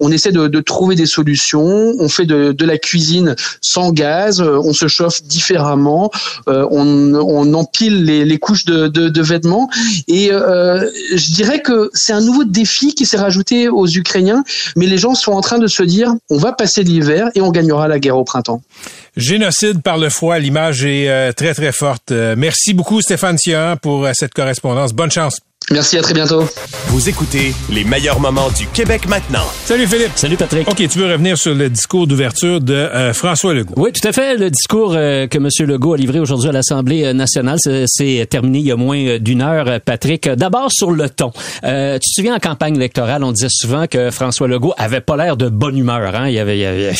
on essaie de, trouver des solutions. On fait de, la cuisine sans gaz. Euh, on se chauffe différemment. Euh, on, empile les, couches de, vêtements. Et je dirais que c'est un nouveau défi qui s'est rajouté aux Ukrainiens. Mais les gens sont en train de se dire on va passer l'hiver et on gagnera la guerre au printemps. Génocide par le froid, l'image est euh, très très forte. merci beaucoup Stéphane Sion pour cette correspondance. Bonne chance. Merci, à très bientôt. Vous écoutez les meilleurs moments du Québec maintenant. Salut Philippe. Salut Patrick. OK, tu veux revenir sur le discours d'ouverture de euh, François Legault. Oui, tout à fait. Le discours euh, que M. Legault a livré aujourd'hui à l'Assemblée euh, nationale, c'est terminé il y a moins d'une heure, Patrick. D'abord sur le ton. tu te souviens, en campagne électorale, on disait souvent que François Legault avait pas l'air de bonne humeur. Hein? Il, avait,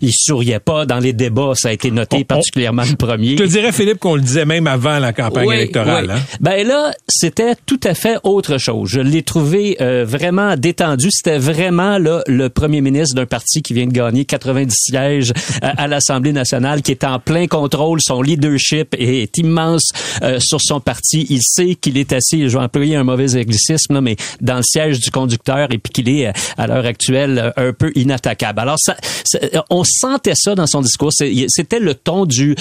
il, [LAUGHS] souriait pas dans les débats. Ça a été noté particulièrement le premier. Je te dirais, Philippe, qu'on le disait même avant la campagne électorale. Hein? Ben là, c'était tout à fait autre chose. Je l'ai trouvé euh, vraiment détendu. C'était vraiment là, le premier ministre d'un parti qui vient de gagner 90 sièges euh, à l'Assemblée nationale, qui est en plein contrôle. Son leadership est immense euh, sur son parti. Il sait qu'il est assis, je vais employer un mauvais anglicisme, là, mais dans le siège du conducteur et puis qu'il est à l'heure actuelle un peu inattaquable. Alors, ça, on sentait ça dans son discours. C'était le ton du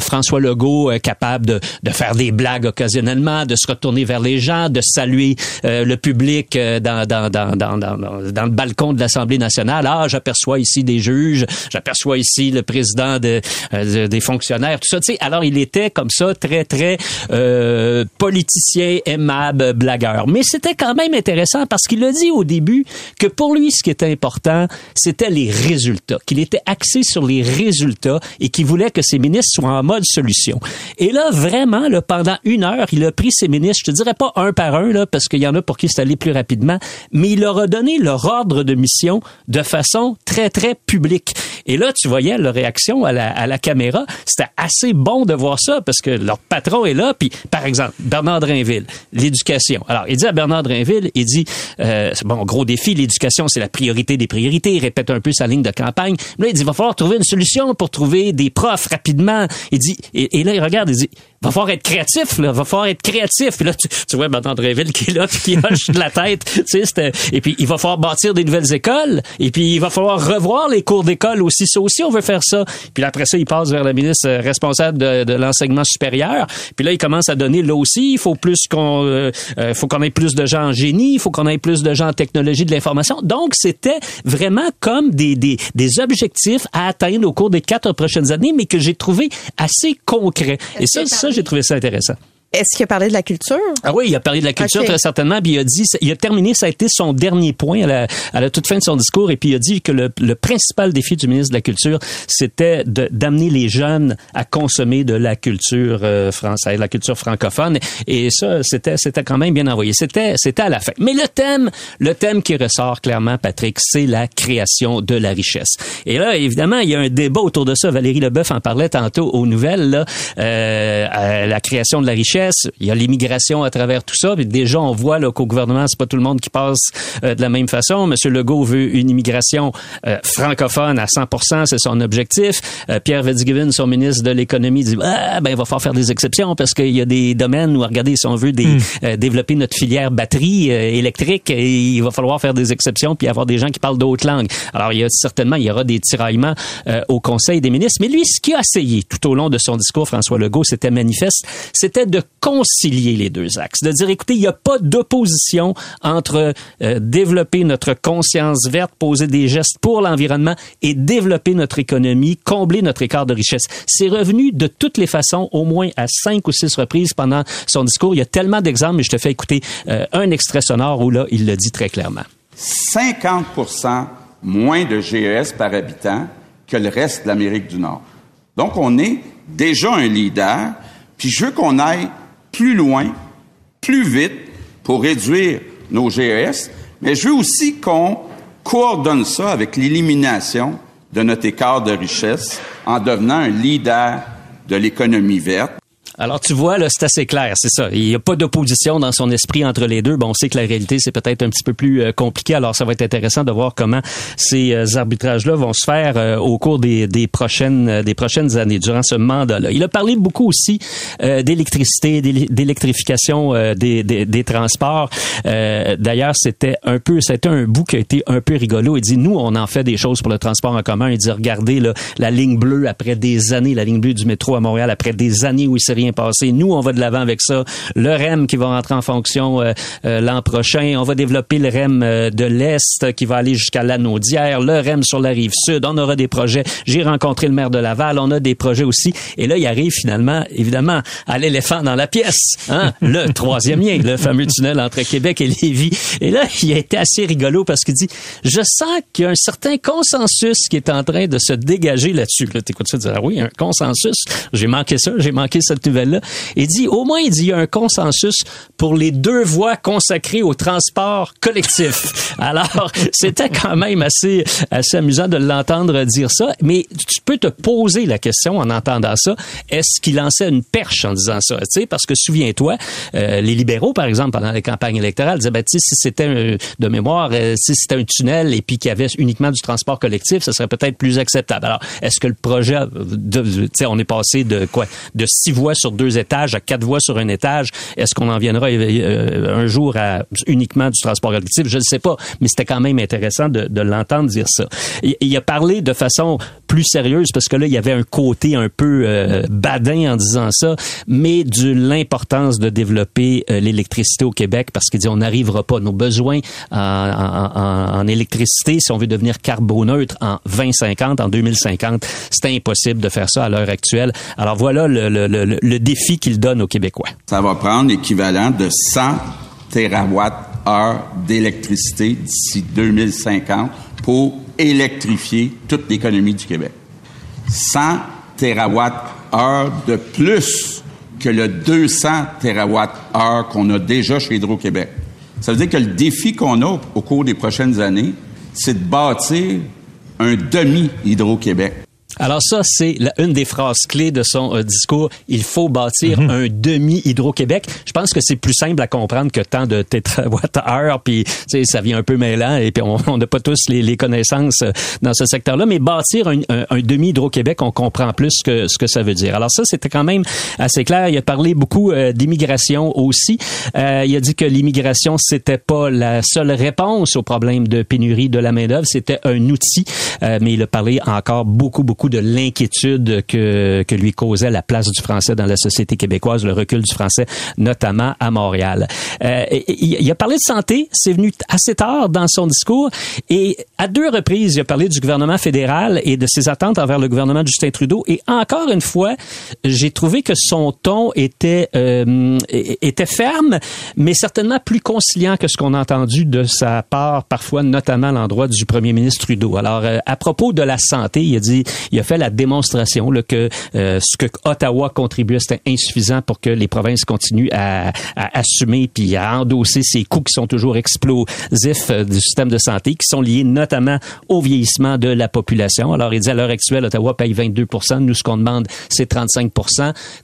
François Legault capable de, de faire des blagues occasionnellement, de se retourner vers les gens, de saluer euh, le public euh, dans, dans, dans, dans, dans, le balcon de l'Assemblée nationale. Ah, j'aperçois ici des juges, j'aperçois ici le président de, euh, des fonctionnaires, tout ça. Tu sais, alors il était comme ça très très euh, politicien aimable, blagueur. Mais c'était quand même intéressant parce qu'il a dit au début que pour lui, ce qui était important, c'était les résultats, qu'il était axé sur les résultats et qu'il voulait que ses ministres soient en mode solution. Et là, vraiment, là, pendant une heure, il a pris ses ministres, je te dirais pas un par un, parce qu'il y en a pour qui c'est allé plus rapidement, mais il leur a donné leur ordre de mission de façon très, très publique. Et là, tu voyais leur réaction à la, à la caméra. C'était assez bon de voir ça parce que leur patron est là. Puis, par exemple, Bernard Drinville, l'éducation. Alors, il dit à Bernard Drinville, il dit, euh, bon, gros défi, l'éducation, c'est la priorité des priorités. Il répète un peu sa ligne de campagne. là, il dit, il va falloir trouver une solution pour trouver des profs rapidement. Il dit, et, et là, il regarde, il dit, va falloir être créatif, là, va falloir être créatif. Puis là, tu, tu vois Bernard Drinville qui est là, puis qui hoche de la tête. Tu sais, et puis, il va falloir bâtir des nouvelles écoles. Et puis, il va falloir revoir les cours d'école aussi. Ça aussi, on veut faire ça. Puis après ça, il passe vers la ministre responsable de, de l'enseignement supérieur. Puis là, il commence à donner, là aussi, il faut plus qu'on euh, euh faut qu'on ait plus de gens en génie, il faut qu'on ait plus de gens en technologie de l'information. Donc, c'était vraiment comme des, des, des objectifs à atteindre au cours des quatre prochaines années, mais que j'ai trouvé assez concrets. Et ça, ça j'ai trouvé ça intéressant. Est-ce qu'il a parlé de la culture? Ah oui, il a parlé de la culture très certainement. Puis il a dit, il a terminé, ça a été son dernier point à la, à la toute fin de son discours. Et puis il a dit que le, le principal défi du ministre de la Culture, c'était d'amener les jeunes à consommer de la culture euh, française, la culture francophone. Et ça, c'était, c'était quand même bien envoyé. C'était, c'était à la fin. Mais le thème, le thème qui ressort clairement, Patrick, c'est la création de la richesse. Et là, évidemment, il y a un débat autour de ça. Valérie Leboeuf en parlait tantôt aux nouvelles. Là, euh, à la création de la richesse, il y a l'immigration à travers tout ça. Puis déjà, on voit là, qu'au gouvernement, c'est pas tout le monde qui passe euh, de la même façon. Monsieur Legault veut une immigration euh, francophone à 100% c'est son objectif. Euh, Pierre Fitzgibbon, son ministre de l'économie, dit ah, ben il va falloir faire des exceptions parce qu'il y a des domaines où, regardez, si on veut des, euh, développer notre filière batterie euh, électrique, et il va falloir faire des exceptions puis avoir des gens qui parlent d'autres langues. Alors, il y a certainement, il y aura des tiraillements euh, au Conseil des ministres. Mais lui, ce qu'il a essayé tout au long de son discours, François Legault, c'était manifeste, c'était de concilier les deux axes, de dire, écoutez, il n'y a pas d'opposition entre euh, développer notre conscience verte, poser des gestes pour l'environnement et développer notre économie, combler notre écart de richesse. C'est revenu de toutes les façons, au moins à cinq ou six reprises pendant son discours. Il y a tellement d'exemples, mais je te fais écouter euh, un extrait sonore où là, il le dit très clairement. 50% moins de GES par habitant que le reste de l'Amérique du Nord. Donc, on est déjà un leader, puis je veux qu'on aille plus loin, plus vite pour réduire nos GES, mais je veux aussi qu'on coordonne ça avec l'élimination de notre écart de richesse en devenant un leader de l'économie verte. Alors, tu vois, là, c'est assez clair, c'est ça. Il n'y a pas d'opposition dans son esprit entre les deux. Bon, on sait que la réalité, c'est peut-être un petit peu plus euh, compliqué. Alors, ça va être intéressant de voir comment ces euh, arbitrages-là vont se faire euh, au cours des, des prochaines des prochaines années, durant ce mandat-là. Il a parlé beaucoup aussi d'électricité, d'électrification des, des, des transports. D'ailleurs, c'était un peu, c'était un bout qui a été un peu rigolo. Il dit, nous, on en fait des choses pour le transport en commun. Il dit, regardez là, la ligne bleue après des années, la ligne bleue du métro à Montréal après des années où il s'est rien passé. Nous, on va de l'avant avec ça. Le REM qui va rentrer en fonction euh, euh, l'an prochain. On va développer le REM euh, de l'Est qui va aller jusqu'à l'Anaudière. Le REM sur la rive sud. On aura des projets. J'ai rencontré le maire de Laval. On a des projets aussi. Et là, il arrive finalement, évidemment, à l'éléphant dans la pièce. Hein? Le [LAUGHS] troisième lien, le fameux tunnel entre Québec et Lévis. Et là, il a été assez rigolo parce qu'il dit, je sens qu'il y a un certain consensus qui est en train de se dégager là-dessus. Là, t'écoutes ça, tu dis, ah oui, un consensus. J'ai manqué ça, j'ai manqué cette nouvelle-là. Il dit, au moins, il dit, il y a un consensus pour les deux voies consacrées au transport collectif. [LAUGHS] Alors, c'était quand même assez, assez amusant de l'entendre dire ça. Mais tu peux te poser la question en entendant ça. Est-ce qu'il lançait une perche en disant ça? Tu parce que souviens-toi, euh, les libéraux, par exemple, pendant les campagnes électorales, disaient, ben, si c'était de mémoire, euh, si c'était un tunnel et puis qu'il y avait uniquement du transport collectif, ça serait peut-être plus acceptable. Alors, est-ce que le projet, euh, de, on est passé de quoi, de six voies sur deux étages à quatre voies sur un étage. Est-ce qu'on en viendra euh, un jour à uniquement du transport collectif? Je ne sais pas, mais c'était quand même intéressant de, l'entendre dire ça. Il a parlé de façon plus sérieuse parce que là, il y avait un côté un peu euh, badin en disant ça, mais de l'importance de développer euh, l'électricité au Québec parce qu'il dit on n'arrivera pas. Nos besoins en, en- en- électricité, si on veut devenir carboneutre en 2050, en 2050, c'est impossible de faire ça à l'heure actuelle. Alors voilà le, le- le- le défi qu'il donne aux Québécois. Ça va prendre l'équivalent de 100 TWh d'électricité d'ici 2050 pour électrifier toute l'économie du Québec. 100 TWh de plus que le 200 TWh qu'on a déjà chez Hydro-Québec. Ça veut dire que le défi qu'on a au cours des prochaines années, c'est de bâtir un demi-Hydro-Québec. Alors ça, c'est une des phrases clés de son euh, discours. Il faut bâtir un demi Hydro-Québec. Je pense que c'est plus simple à comprendre que tant de térawattheures, puis tu sais, ça vient un peu mêlant, et puis [LAUGHS] on n'a pas tous les, les connaissances euh, dans ce secteur-là, mais bâtir un, un- un demi Hydro-Québec, on comprend plus ce que, ce que ça veut dire. Alors ça, c'était quand même assez clair. Il a parlé beaucoup euh, d'immigration aussi. Euh, il a dit que l'immigration, c'était pas la seule réponse au problème de pénurie de la main-d'œuvre, c'était un outil, mais il a parlé encore beaucoup, beaucoup de l'inquiétude que, que lui causait la place du français dans la société québécoise, le recul du français, notamment à Montréal. Euh, il, a parlé de santé, c'est venu assez tard dans son discours, et à deux reprises, il a parlé du gouvernement fédéral et de ses attentes envers le gouvernement de Justin Trudeau, et encore une fois, j'ai trouvé que son ton était, euh, était ferme, mais certainement plus conciliant que ce qu'on a entendu de sa part, parfois, notamment à l'endroit du premier ministre Trudeau. Alors, euh, à propos de la santé, il a dit, il a fait la démonstration là, que euh, ce que Ottawa contribuait, c'était insuffisant pour que les provinces continuent à, à, assumer puis à endosser ces coûts qui sont toujours explosifs euh, du système de santé, qui sont liés notamment au vieillissement de la population. Alors, il dit à l'heure actuelle, Ottawa paye 22 Nous, ce qu'on demande, c'est 35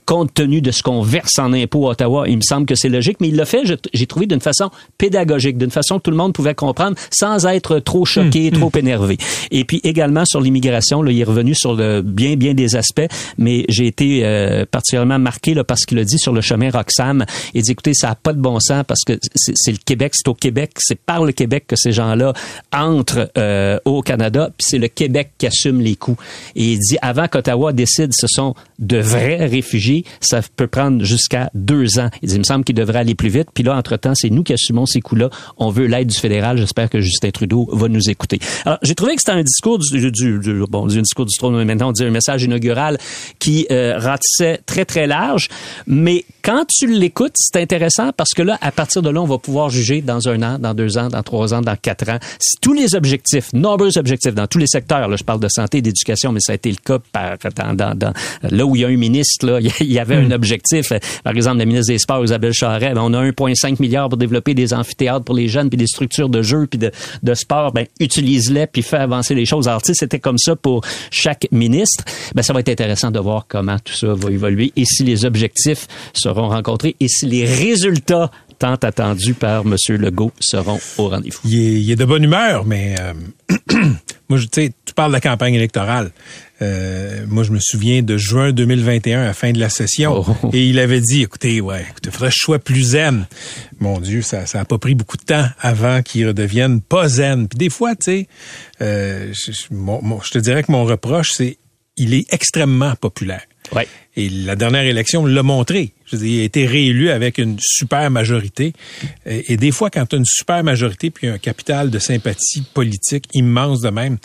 Compte tenu de ce qu'on verse en impôts à Ottawa, il me semble que c'est logique, mais il l'a fait, j'ai trouvé, d'une façon pédagogique, d'une façon que tout le monde pouvait comprendre sans être trop choqué, mmh, trop mmh. énervé. Et puis également sur l'immigration, il est revenu sur bien, bien des aspects, mais j'ai été euh, particulièrement marqué là, parce qu'il a dit sur le chemin Roxham, il dit, écoutez, ça n'a pas de bon sens parce que c'est le Québec, c'est au Québec, c'est par le Québec que ces gens-là entrent euh, au Canada, puis c'est le Québec qui assume les coûts. Et il dit, avant qu'Ottawa décide, ce sont de vrais réfugiés, ça peut prendre jusqu'à deux ans. Il dit, il me semble qu'il devrait aller plus vite. Puis là, entre-temps, c'est nous qui assumons ces coûts-là. On veut l'aide du fédéral. J'espère que Justin Trudeau va nous écouter. Alors, j'ai trouvé que c'était un discours du, du, du, un discours du mais maintenant on dit un message inaugural qui euh, ratissait très, très large. Mais quand tu l'écoutes, c'est intéressant parce que là, à partir de là, on va pouvoir juger dans un an, dans deux ans, dans trois ans, dans quatre ans, si tous les objectifs, nombreux objectifs dans tous les secteurs, là, je parle de santé, d'éducation, mais ça a été le cas par, dans, dans, dans, là où il y a un ministre, là, [LAUGHS] il y avait un hmm. objectif. Par exemple, la ministre des Sports, Isabelle Charret, ben, on a 1,5 milliard pour développer des amphithéâtres pour les jeunes, puis des structures de jeux, puis de, de sport. Ben, utilise-les, puis fais avancer les choses. Alors, tu sais, c'était comme ça pour chaque ministre. Ben, ça va être intéressant de voir comment tout ça va évoluer et si les objectifs seront rencontrés et si les résultats tant attendus par M. Legault seront au rendez-vous. Il est, de bonne humeur, mais euh, [CLEARS THROAT] moi, sais, tu parles de la campagne électorale. Euh, moi, je me souviens de juin 2021, à la fin de la session, oh. et il avait dit, écoutez, ouais, écoutez, faudrait que je sois plus zen. Mon Dieu, ça, ça a pas pris beaucoup de temps avant qu'il redevienne pas zen. Puis des fois, tu sais, euh, je, je te dirais que mon reproche, c'est il est extrêmement populaire. Ouais. Et la dernière élection l'a montré. Je veux dire, il a été réélu avec une super majorité. Et, des fois, quand tu as une super majorité puis un capital de sympathie politique immense de même,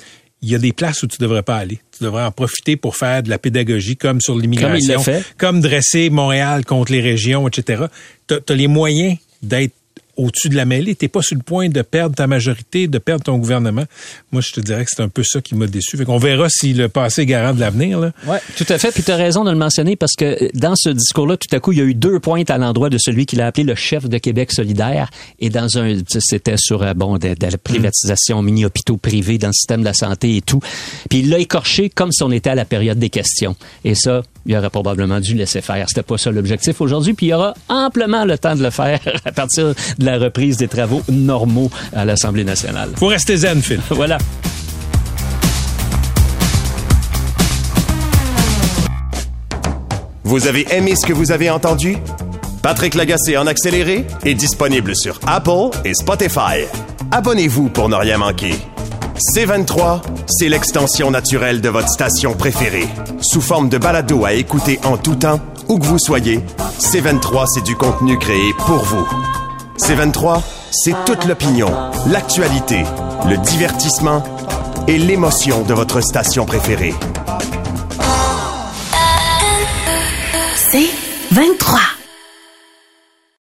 il y a des places où tu devrais pas aller. Tu devrais en profiter pour faire de la pédagogie comme sur l'immigration, comme, comme dresser Montréal contre les régions, etc. Tu as les moyens d'être au-dessus de la mêlée. T'es pas sur le point de perdre ta majorité, de perdre ton gouvernement. Moi, je te dirais que c'est un peu ça qui m'a déçu. Fait qu'on verra si le passé est garant de l'avenir. Là. Ouais, tout à fait. Puis tu as raison de le mentionner parce que dans ce discours-là, tout à coup, il y a eu deux pointes à l'endroit de celui qu'il a appelé le chef de Québec solidaire. Et dans un, c'était sur euh, bon de, la privatisation, mini-hôpitaux privés dans le système de la santé et tout. Puis il l'a écorché comme si on était à la période des questions. Et ça, il aurait probablement dû laisser faire. C'était pas ça l'objectif aujourd'hui, puis il y aura amplement le temps de le faire [LAUGHS] à partir de la reprise des travaux normaux à l'Assemblée nationale. Faut rester zen, Phil. [LAUGHS] voilà. Vous avez aimé ce que vous avez entendu? Patrick Lagacé en accéléré est disponible sur Apple et Spotify. Abonnez-vous pour ne rien manquer. C23, c'est l'extension naturelle de votre station préférée. Sous forme de balado à écouter en tout temps, où que vous soyez, C23, c'est du contenu créé pour vous. C23, c'est toute l'opinion, l'actualité, le divertissement et l'émotion de votre station préférée. C23.